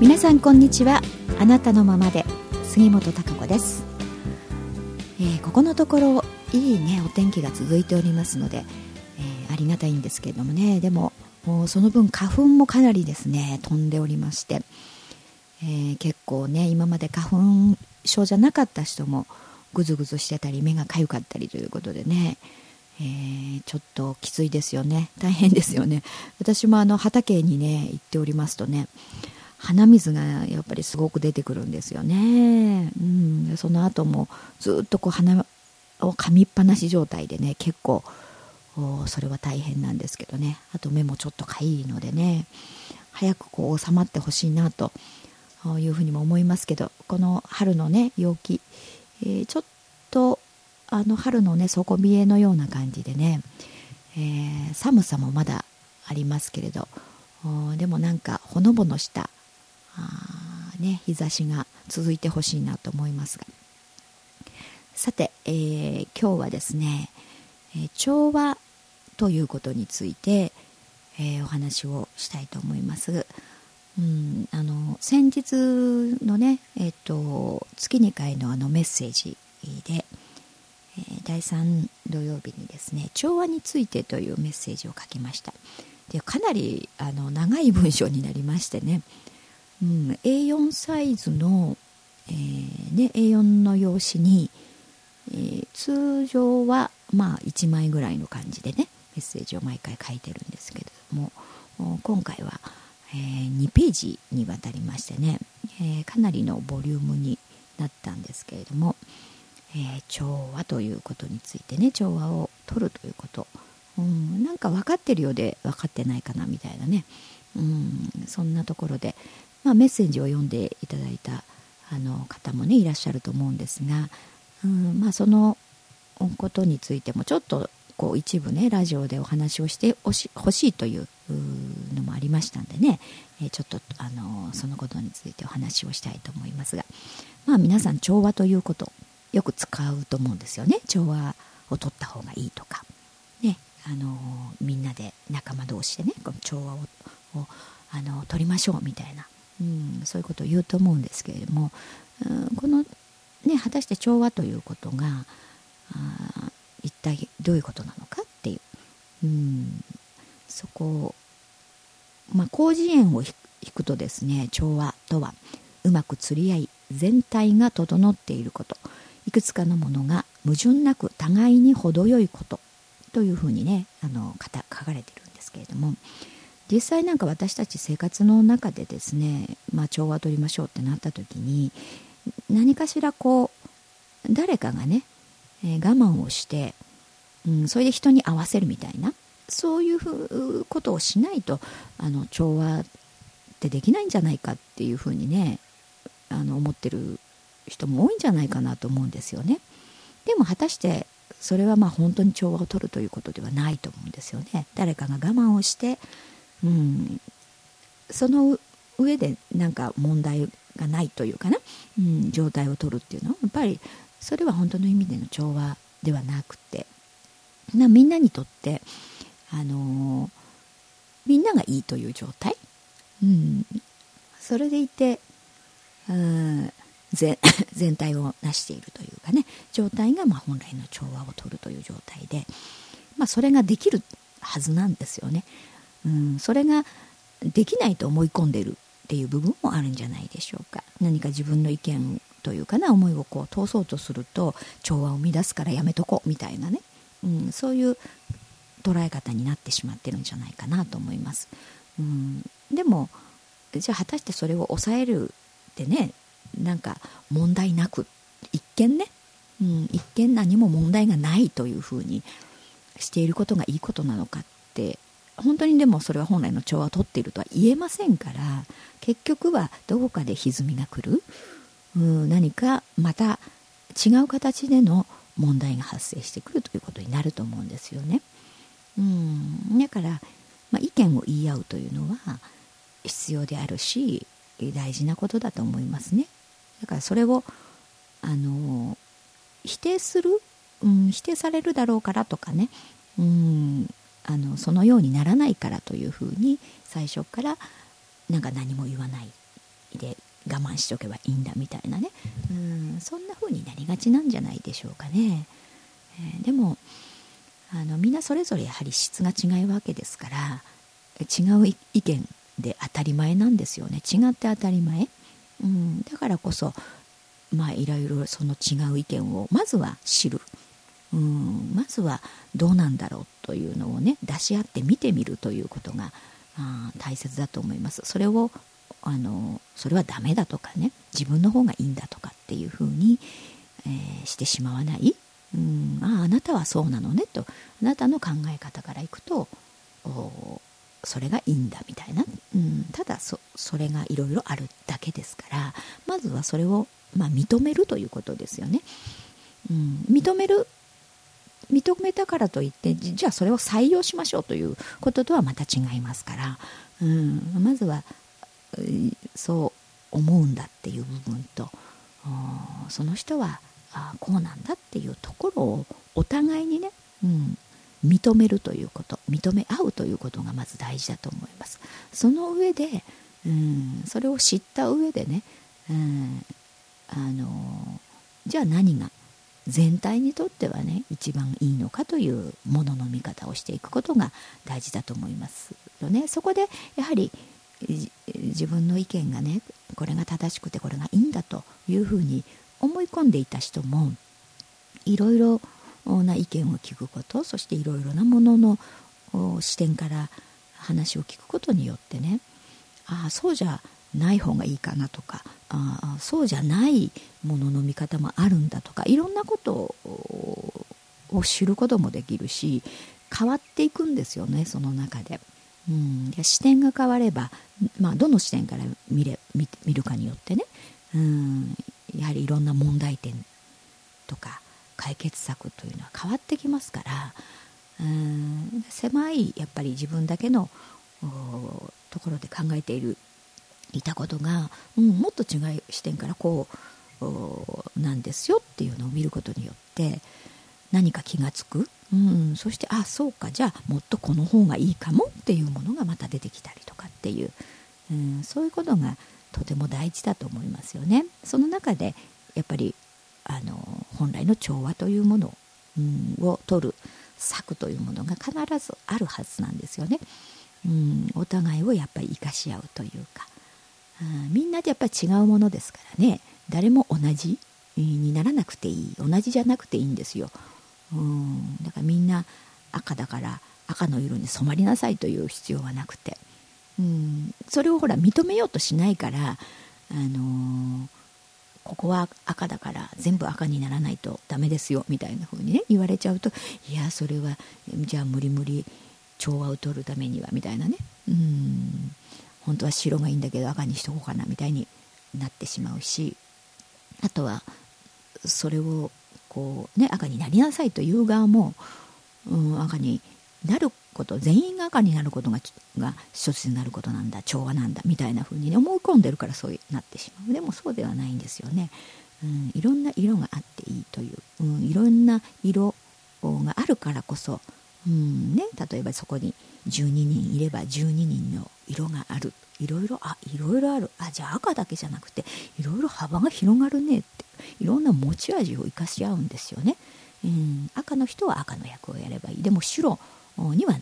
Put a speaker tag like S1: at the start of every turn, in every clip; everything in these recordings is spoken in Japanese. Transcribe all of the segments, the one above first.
S1: 皆さんこんにちは。あなたのままで杉本孝子です、えー、ここのところいいねお天気が続いておりますので、えー、ありがたいんですけれどもね。でもその分花粉もかなりですね飛んでおりまして、えー、結構ね今まで花粉症じゃなかった人もぐずぐずしてたり目がかゆかったりということでね、えー、ちょっときついですよね。大変ですよね。私もあの畑にね行っておりますとね鼻水がやっぱりすごく出てくるんですよね、うん、その後もずっとこう鼻を噛みっぱなし状態でね結構それは大変なんですけどね。あと目もちょっとかゆいのでね。早くこう収まってほしいなというふうにも思いますけどこの春のね陽気、えー、ちょっとあの春のね底冷えのような感じでね、えー、寒さもまだありますけれどでもなんかほのぼのした、ね、日差しが続いてほしいなと思いますが。さて、えー、今日はですね、えー、調和ということについて、えー、お話をしたいと思います。うん、あの先日のね、えーと、月2回のあのメッセージで、えー、第3土曜日にですね調和についてというメッセージを書きました。でかなりあの長い文章になりましてね、うん、A4 サイズの、えーね、A4 の用紙に、えー、通常はまあ1枚ぐらいの感じでねメッセージを毎回書いてるんですけれども今回は、えー、2ページにわたりましてね、えー、かなりのボリュームになったんですけれども、え、調和ということについてね調和を取るということ、うん、なんか分かってるようで分かってないかなみたいなね、うん、そんなところでまあ、メッセージを読んでいただいたあの方もねいらっしゃると思うんですが、うんまあ、そのことについてもちょっとこう一部ねラジオでお話をしてほしいというのもありましたんでね、えちょっとあのそのことについてお話をしたいと思いますが、まあ、皆さん調和ということよく使うと思うんですよね。調和を取った方がいいとか、ね、あのみんなで仲間同士でねこの調和をあの取りましょうみたいな。うん、そういうことを言うと思うんですけれども、うん、この、ね、果たして調和ということが一体どういうことなのかっていう、うん、そこを、まあ、広辞苑を引くとですね調和とはうまく釣り合い全体が整っていること。いくつかのものが矛盾なく互いに程よいことというふうにねあの書かれてるんですけれども、実際なんか私たち生活の中でですね、まあ、調和を取りましょうってなった時に何かしらこう誰かがね、えー、我慢をして、うん、それで人に合わせるみたいなそういうふうことをしないとあの調和ってできないんじゃないかっていうふうにねあの思ってる人も多いんじゃないかなと思うんですよね。でも果たしてそれはまあ本当に調和を取るということではないと思うんですよね。誰かが我慢をしてうん、その上でなんか問題がないというかな、うん、状態を取るっていうのは。やっぱりそれは本当の意味での調和ではなくて。なみんなにとってあのー、みんながいいという状態、うん、それでいて、うん、全 全体を成しているというかね。状態がま本来の調和を取るという状態で、まあ、それができるはずなんですよね。うん、それができないと思い込んでるっていう部分もあるんじゃないでしょうか。何か自分の意見というかな思いをこう通そうとすると調和を乱すからやめとこうみたいなね、うん、そういう捉え方になってしまってるんじゃないかなと思います、うん、でもじゃあ果たしてそれを抑えるってねなんか問題なく一見ね、うん、一見何も問題がないというふうにしていることがいいことなのかって本当にでもそれは本来の調和をとっているとは言えませんから結局はどこかで歪みが来るうん何かまた違う形での問題が発生してくるということになると思うんですよね。うんだから、まあ、意見を言い合うというのは必要であるし大事なことだと思いますね。だからそれをあの否定する、うん、否定されるだろうからとかね、うん、あのそのようにならないからというふうに最初からなんか何も言わない、で我慢しとけばいいんだみたいなね。うんそんな風になりがちなんじゃないでしょうかね、えー、でもあのみんなそれぞれやはり質が違うわけですから違う意見で当たり前なんですよね。違って当たり前、うん、だからこそまあいろいろその違う意見をまずは知る、うん、まずはどうなんだろうというのをね出し合って見てみるということがあ大切だと思います。それをあのそれはダメだとかね自分の方がいいんだとかっていうふうに、えー、してしまわない。うんああなたはそうなのねと。あなたの考え方からいくとそれがいいんだみたいな、うん、ただそそれがいろいろあるだけですからまずはそれを、まあ、認めるということですよね、うん、認める認めたからといってじゃあそれを採用しましょうということとはまた違いますから、うん、まずはそう思うんだっていう部分とその人はあこうなんだっていうところをお互いにね、うん、認めるということ認め合うということがまず大事だと思います。その上で、うん、それを知った上でね、うん、あのじゃあ何が全体にとってはね一番いいのかというものの見方をしていくことが大事だと思いますよね。そこでやはり自分の意見がねこれが正しくてこれがいいんだというふうに思い込んでいた人もいろいろな意見を聞くことそしていろいろなものの視点から話を聞くことによってねああそうじゃない方がいいかなとかあそうじゃないものの見方もあるんだとかいろんなことを知ることもできるし変わっていくんですよねその中で。うん、視点が変われば、まあ、どの視点から見れ見見るかによってね、うん、やはりいろんな問題点とか解決策というのは変わってきますからうん。狭いやっぱり自分だけのところで考えているいたことが、うん、もっと違う視点からこうなんですよっていうのを見ることによって何か気がつく、うん、そしてあそうかじゃあもっとこの方がいいかもっていうものがまた出てきたりとかっていう、うん、そういうことがとても大事だと思いますよね。その中でやっぱりあの本来の調和というもの、うん、を取る策というものが必ずあるはずなんですよね。うん、お互いをやっぱり生かし合うというか、うん、みんなでやっぱり違うものですからね。誰も同じにならなくていい。同じじゃなくていいんですよ。うん、だからみんな赤だから赤の色に染まりなさいという必要はなくて、うん、それをほら認めようとしないから、あのー、ここは赤だから全部赤にならないとダメですよみたいな風にね言われちゃうといやそれはじゃあ無理無理調和を取るためにはみたいなね。うん。本当は白がいいんだけど赤にしとこうかなみたいになってしまうしあとはそれをこうね赤になりなさいという側も、うん、赤になること全員が赤になることがが一つになることなんだ調和なんだみたいな風に、ね、思い込んでるからそうなってしまう。でもそうではないんですよね、うん、いろんな色があっていいという、うん、いろんな色があるからこそ、うんね、例えばそこに12人いれば12人の色がある。いろいろあいろいろある。あじゃあ赤だけじゃなくていろいろ幅が広がるねって。いろんな持ち味を生かし合うんですよね、うん、赤の人は赤の役をやればいい。でも白には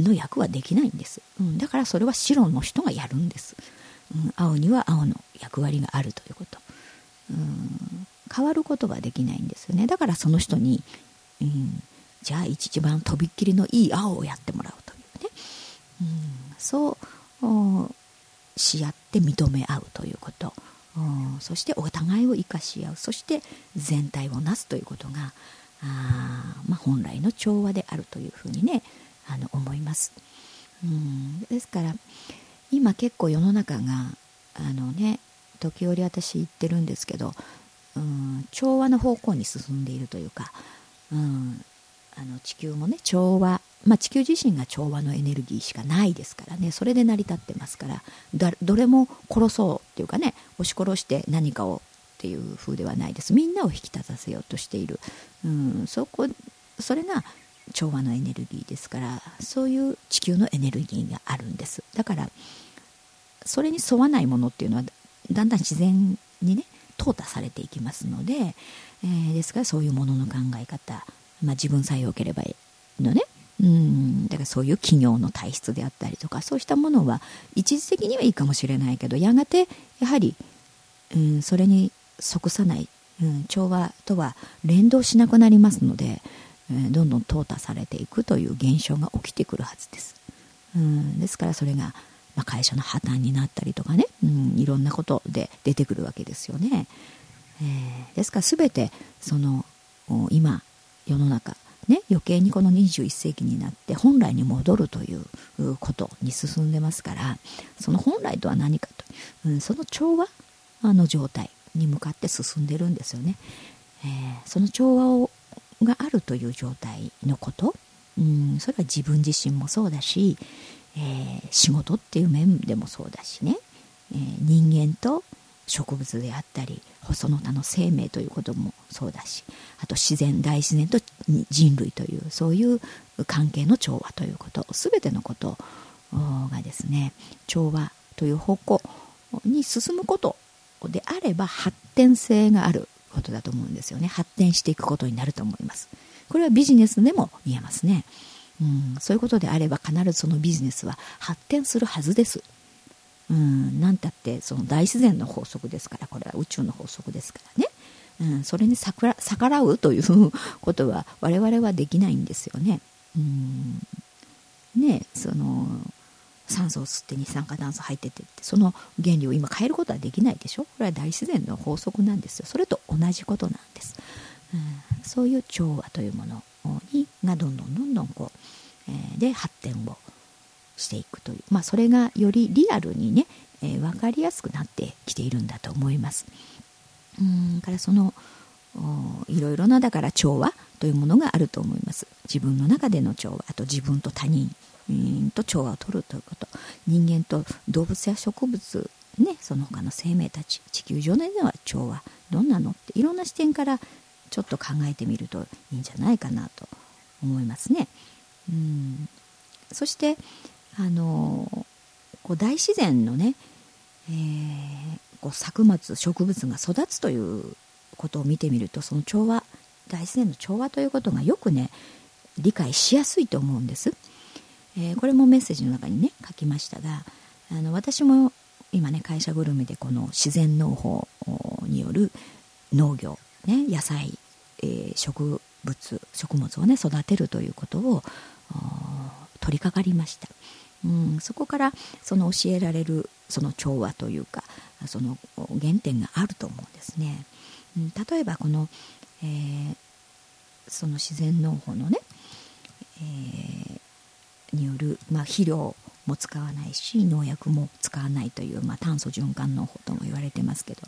S1: の役はできないんです、うん、だからそれは白の人がやるんです、うん、青には青の役割があるということ、うん、変わることはできないんですよね。だからその人に、うん、じゃあ一番とびっきりのいい青をやってもらうというね、うん、そうし合って認め合うということ。うんそしてお互いを生かし合う。そして全体をなすということがあ、まあ、本来の調和であるというふうにねあの思います。うんですから今結構世の中があのね時折私言ってるんですけど、うん、調和の方向に進んでいるというか、うん、あの地球もね調和、まあ、地球自身が調和のエネルギーしかないですからね。それで成り立ってますからどれも殺そうっていうかね押し殺して何かをっていう風ではないです。みんなを引き立たせようとしている、うん、そこそれが調和のエネルギーですからそういう地球のエネルギーがあるんです。だからそれに沿わないものっていうのはだんだん自然にね淘汰されていきますので、えー、ですからそういうものの考え方、まあ、自分さえ良ければいいのね。うん。だからそういう企業の体質であったりとかそうしたものは一時的にはいいかもしれないけどやがてやはり、うん、それに即さない、うん、調和とは連動しなくなりますので、えー、どんどん淘汰されていくという現象が起きてくるはずです。うん、ですからそれが、まあ、会社の破綻になったりとかね、うん、いろんなことで出てくるわけですよね。えー、ですから全てその今世の中ね、余計にこの21世紀になって本来に戻るということに進んでますからその本来とは何かと、うん、その調和の状態に向かって進んでるんですよね。えー、その調和をがあるという状態のこと、うん、それは自分自身もそうだし、えー、仕事っていう面でもそうだしね、えー、人間と植物であったりその他の生命ということもそうだしあと自然大自然と人類というそういう関係の調和ということ全てのことがですね調和という方向に進むことであれば発展性があることだと思うんですよね。発展していくことになると思います。これはビジネスでも言えますね、うん、そういうことであれば必ずそのビジネスは発展するはずです。うん、なんたってその大自然の法則ですからこれは宇宙の法則ですからね、うん、それに逆らうということは我々はできないんですよね。うん、ねその酸素を吸って二酸化炭素入っててってその原理を今変えることはできないでしょ？これは大自然の法則なんですよ。それと同じことなんです、うん、そういう調和というものにがどんどんどんどんこう、えー、で発展をしていくという、まあ、それがよりリアルにね、えー、分かりやすくなってきているんだと思います。うんからそのいろいろなだから調和というものがあると思います。自分の中での調和あと自分と他人と調和をとるということ人間と動物や植物ねその他の生命たち地球上では調和どんなのっていろんな視点からちょっと考えてみるといいんじゃないかなと思いますね。うんそしてあのこう大自然のね、えー、こう作物植物が育つということを見てみるとその調和大自然の調和ということがよくね理解しやすいと思うんです、えー、これもメッセージの中にね書きましたがあの私も今ね会社ぐるみでこの自然農法による農業、ね、野菜、えー、植物食物をね育てるということを取り掛かりました。うん、そこからその教えられるその調和というかその原点があると思うんですね。うん、例えばこの、えー、その自然農法のね、えー、による、まあ、肥料も使わないし農薬も使わないという、まあ、炭素循環農法とも言われてますけど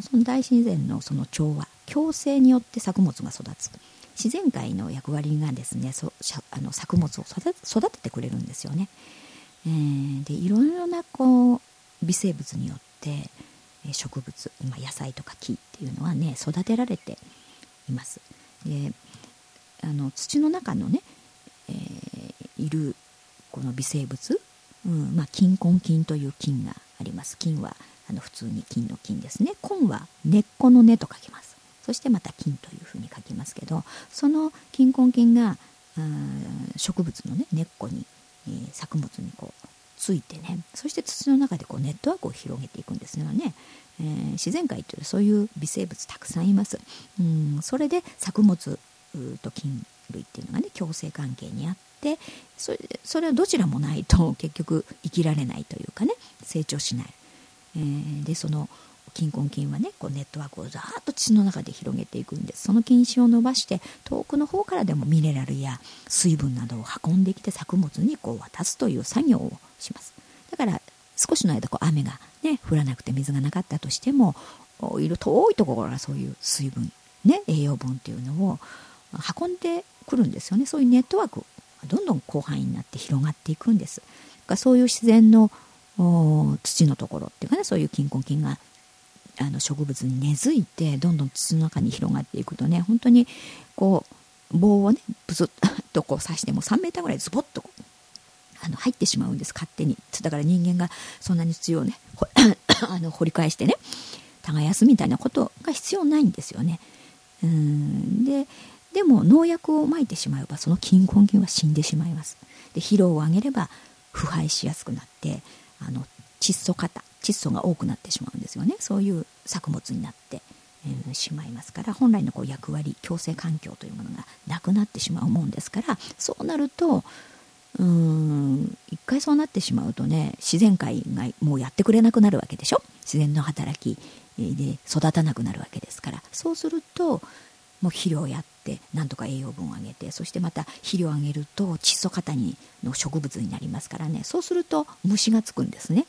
S1: その大自然のその調和共生によって作物が育つ自然界の役割がですねそあの作物を育ててくれるんですよね。えー、でいろいろなこう微生物によって植物今野菜とか木っていうのはね育てられています。であの土の中のね、えー、いるこの微生物、うんまあ、菌根菌という菌があります菌はあの普通に菌の菌ですね根は根っこの根と書きますそしてまた菌というふうに書きますけどその菌根菌が植物の、ね、根っこに、えー、作物にこうついてねそして土の中でこうネットワークを広げていくんですよね、えー、自然界というそういう微生物たくさんいます。うんそれで作物と菌類っていうのがね共生関係にあってそれそれはどちらもないと結局生きられないというかね成長しない、えー、でその菌根菌はねこうネットワークをざーっと土の中で広げていくんですその菌糸を伸ばして遠くの方からでもミネラルや水分などを運んできて作物にこう渡すという作業をします。だから少しの間こう雨がね降らなくて水がなかったとしてもいる遠いところからそういう水分ね栄養分っていうのを運んでくるんですよね。そういうネットワークどんどん広範囲になって広がっていくんです。そういう自然の土のところっていうかねそういう菌根菌があの植物に根付いてどんどん土の中に広がっていくとね本当にこう棒をねブスッ とこう刺しても3メーターぐらいズボッとあの入ってしまうんです勝手にだから人間がそんなに土をね あの掘り返してね耕すみたいなことが必要ないんですよね。うんででも農薬をまいてしまえばその菌根菌は死んでしまいます。で肥料をあげれば腐敗しやすくなってあの窒素型窒素が多くなってしまうんですよね。そういう作物になって、え、しまいますから本来のこう役割共生環境というものがなくなってしまうもんですからそうなるとうん一回そうなってしまうとね自然界がもうやってくれなくなるわけでしょ？自然の働きで育たなくなるわけですから。そうするともう肥料をやってなんとか栄養分を上げてそしてまた肥料を上げると窒素型にの植物になりますからね。そうすると虫がつくんですね、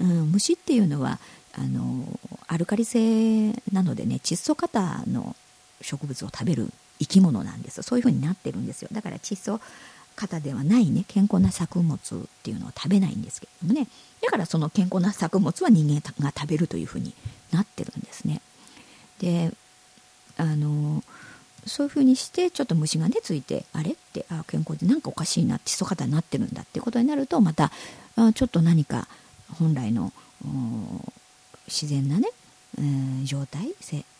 S1: うん、虫っていうのはあのアルカリ性なのでね窒素型の植物を食べる生き物なんです。そういうふうになってるんですよ。だから窒素型ではないね健康な作物っていうのを食べないんですけれどもね。だからその健康な作物は人間が食べるというふうになってるんですね。であのそういうふうにしてちょっと虫がねついてあれってあ健康でなんかおかしいな窒素型になってるんだっていうことになるとまたあちょっと何か本来の自然なね、えー、状態、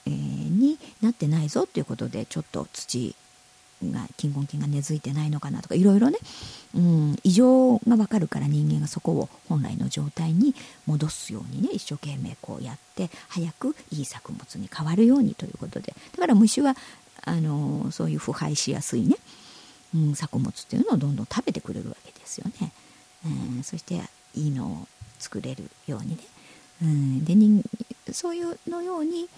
S1: えー、になってないぞっていうことでちょっと土が菌根菌が根付いてないのかなとかいろいろね、うん、異常が分かるから人間がそこを本来の状態に戻すようにね一生懸命こうやって早くいい作物に変わるようにということでだから虫はあのそういう腐敗しやすいね、うん、作物っていうのをどんどん食べてくれるわけですよね、うん、そしていいのを作れるようにね、うん、でそういうのように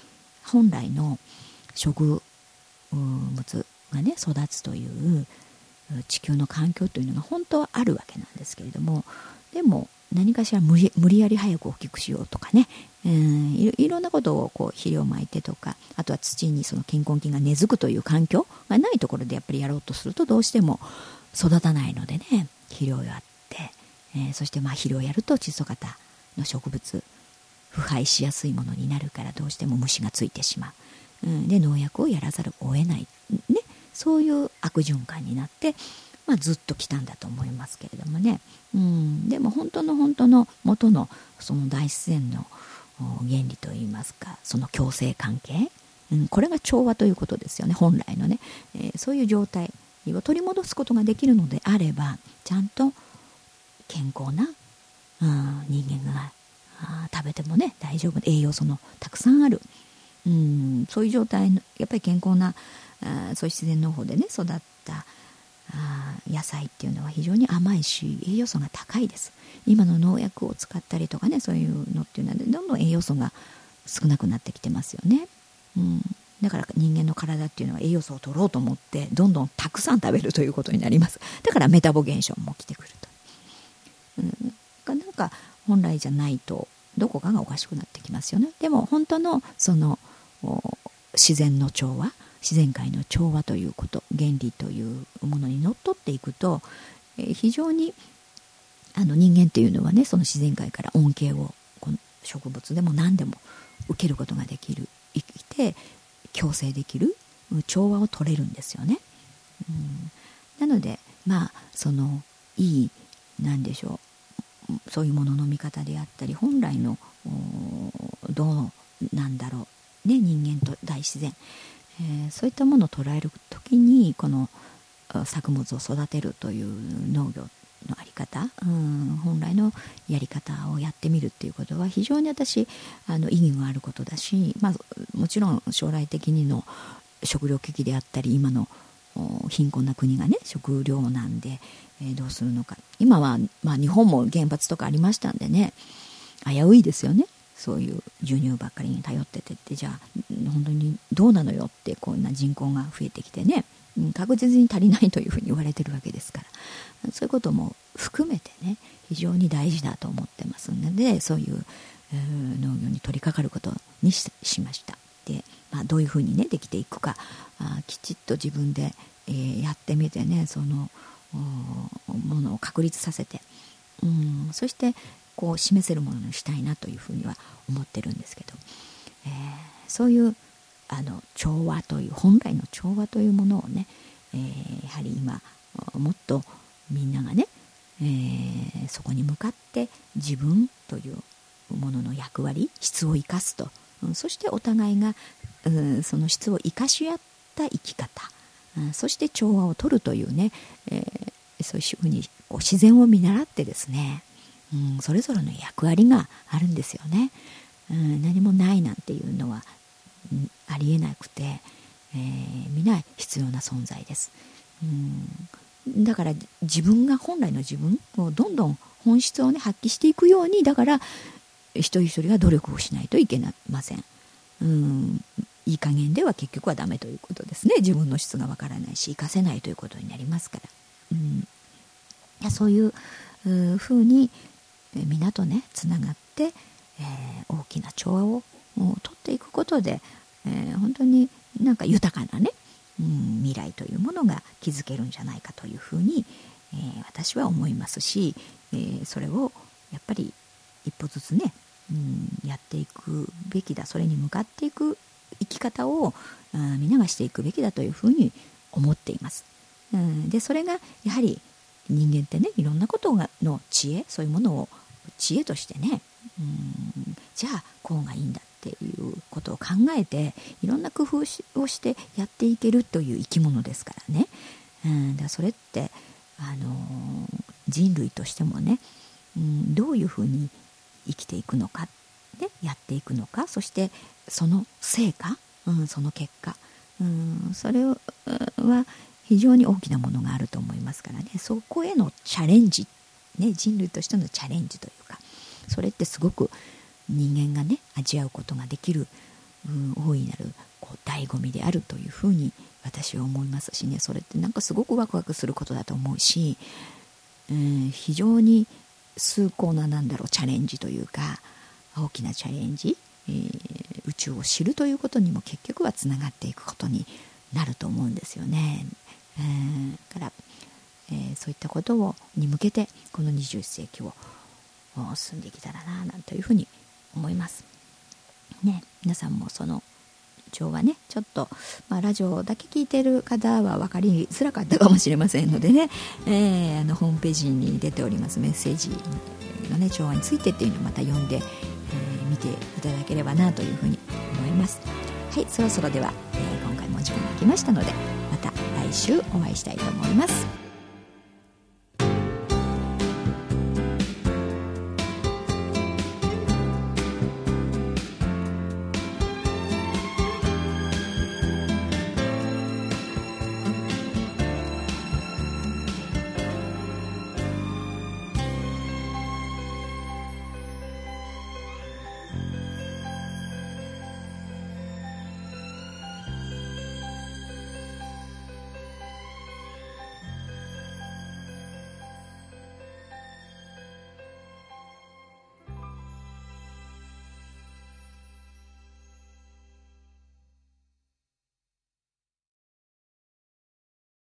S1: 本来の植物がね育つという地球の環境というのが本当はあるわけなんですけれどもでも何かしら無理やり早く大きくしようとかね、うん、いろんなことをこう肥料をまいてとかあとは土にその菌根菌が根付くという環境がないところでやっぱりやろうとするとどうしても育たないのでね肥料をやって、えー、そしてまあ肥料をやると窒素型の植物腐敗しやすいものになるからどうしても虫がついてしまう、うん、で農薬をやらざるを得ない、ね、そういう悪循環になって、まあ、ずっと来たんだと思いますけれどもね、うん、でも本当の本当の元のその大自然の原理といいますかその共生関係、うん、これが調和ということですよね。本来のね、えー、そういう状態を取り戻すことができるのであればちゃんと健康な、うん、人間が食べてもね大丈夫栄養素のたくさんある、うん、そういう状態のやっぱり健康なあそういう自然農法でね育ったあ野菜っていうのは非常に甘いし栄養素が高いです。今の農薬を使ったりとかねそういうのっていうのはどんどん栄養素が少なくなってきてますよね、うん、だから人間の体っていうのは栄養素を取ろうと思ってどんどんたくさん食べるということになります。だからメタボ現象も起きてくると、うん、なんか本来じゃないとどこかがおかしくなってきますよね。でも本当のその自然の調和自然界の調和ということ原理というものにのっとっていくと、えー、非常にあの人間っていうのはねその自然界から恩恵をこの植物でも何でも受けることができる生きて共生できる調和を取れるんですよね。うん、なのでまあそのいい何でしょうそういうものの見方であったり本来のどうなんだろう。ね人間と大自然。えー、そういったものを捉える時にこの作物を育てるという農業の在り方、うん、本来のやり方をやってみるっていうことは非常に私あの意義があることだし、まあ、もちろん将来的にの食糧危機であったり今の貧困な国がね食糧難で、えー、どうするのか。今は、まあ、日本も原発とかありましたんでね危ういですよね。そういう輸入ばっかりに頼っててって。じゃあ本当にどうなのよってこんな人口が増えてきてね。確実に足りないというふうに言われてるわけですから。そういうことも含めてね非常に大事だと思ってますのでそういう農業に取り掛かることにしました。で、まあ、どういうふうにねできていくかあきちっと自分で、えー、やってみてねそのものを確立させてうんそしてこう示せるものにしたいなというふうには思ってるんですけど、えー、そういうあの調和という本来の調和というものをね、えー、やはり今もっとみんながね、えー、そこに向かって自分というものの役割質を生かすと、そしてお互いが、その質を生かし合った生き方、そして調和を取るというね、えー、そういうふうにこう自然を見習ってですね、うん、それぞれの役割があるんですよね、うん、何もないなんていうのは、うん、ありえなくて、えー、皆必要な存在です、うん、だから自分が本来の自分をどんどん本質をね発揮していくようにだから一人一人が努力をしないといけません。うん。いい加減では結局はダメということですね。自分の質がわからないし活かせないということになりますから、うん、そういうふうに皆とねつながって、えー、大きな調和をとっていくことで、えー、本当になんか豊かなね、うん、未来というものが築けるんじゃないかというふうに、えー、私は思いますし、えー、それをやっぱり一歩ずつね、うん、やっていくべきだそれに向かっていく生き方を皆がしていくべきだというふうに思っています。うん、でそれがやはり人間ってねいろんなことがの知恵そういうものを知恵としてねうんじゃあこうがいいんだっていうことを考えていろんな工夫をしてやっていけるという生き物ですからね、うん、だそれってあの人類としてもね、うん、どういうふうに生きていくのか、ね、やっていくのかそしてその成果、うん、その結果、うん、それは非常に大きなものがあると思いますからね。そこへのチャレンジ、ね、人類としてのチャレンジというかそれってすごく人間がね味わうことができる、うん、大いなるこう醍醐味であるというふうに私は思いますしね。それってなんかすごくワクワクすることだと思うし、うん、非常に崇高ななんだろうチャレンジというか大きなチャレンジ、えー、宇宙を知るということにも結局はつながっていくことになると思うんですよね。えー、から、えー、そういったことをに向けてこの21世紀を進んでいけたらななんというふうに思います。ね、皆さんもその調はねちょっと、まあ、ラジオだけ聞いてる方は分かりづらかったかもしれませんのでね、えー、あのホームページに出ております。メッセージのね調和についてっていうのをまた読んで、えー、見ていただければなというふうに思います。はいそろそろでは、えー、今回もお時間が来ましたのでまた来週お会いしたいと思います。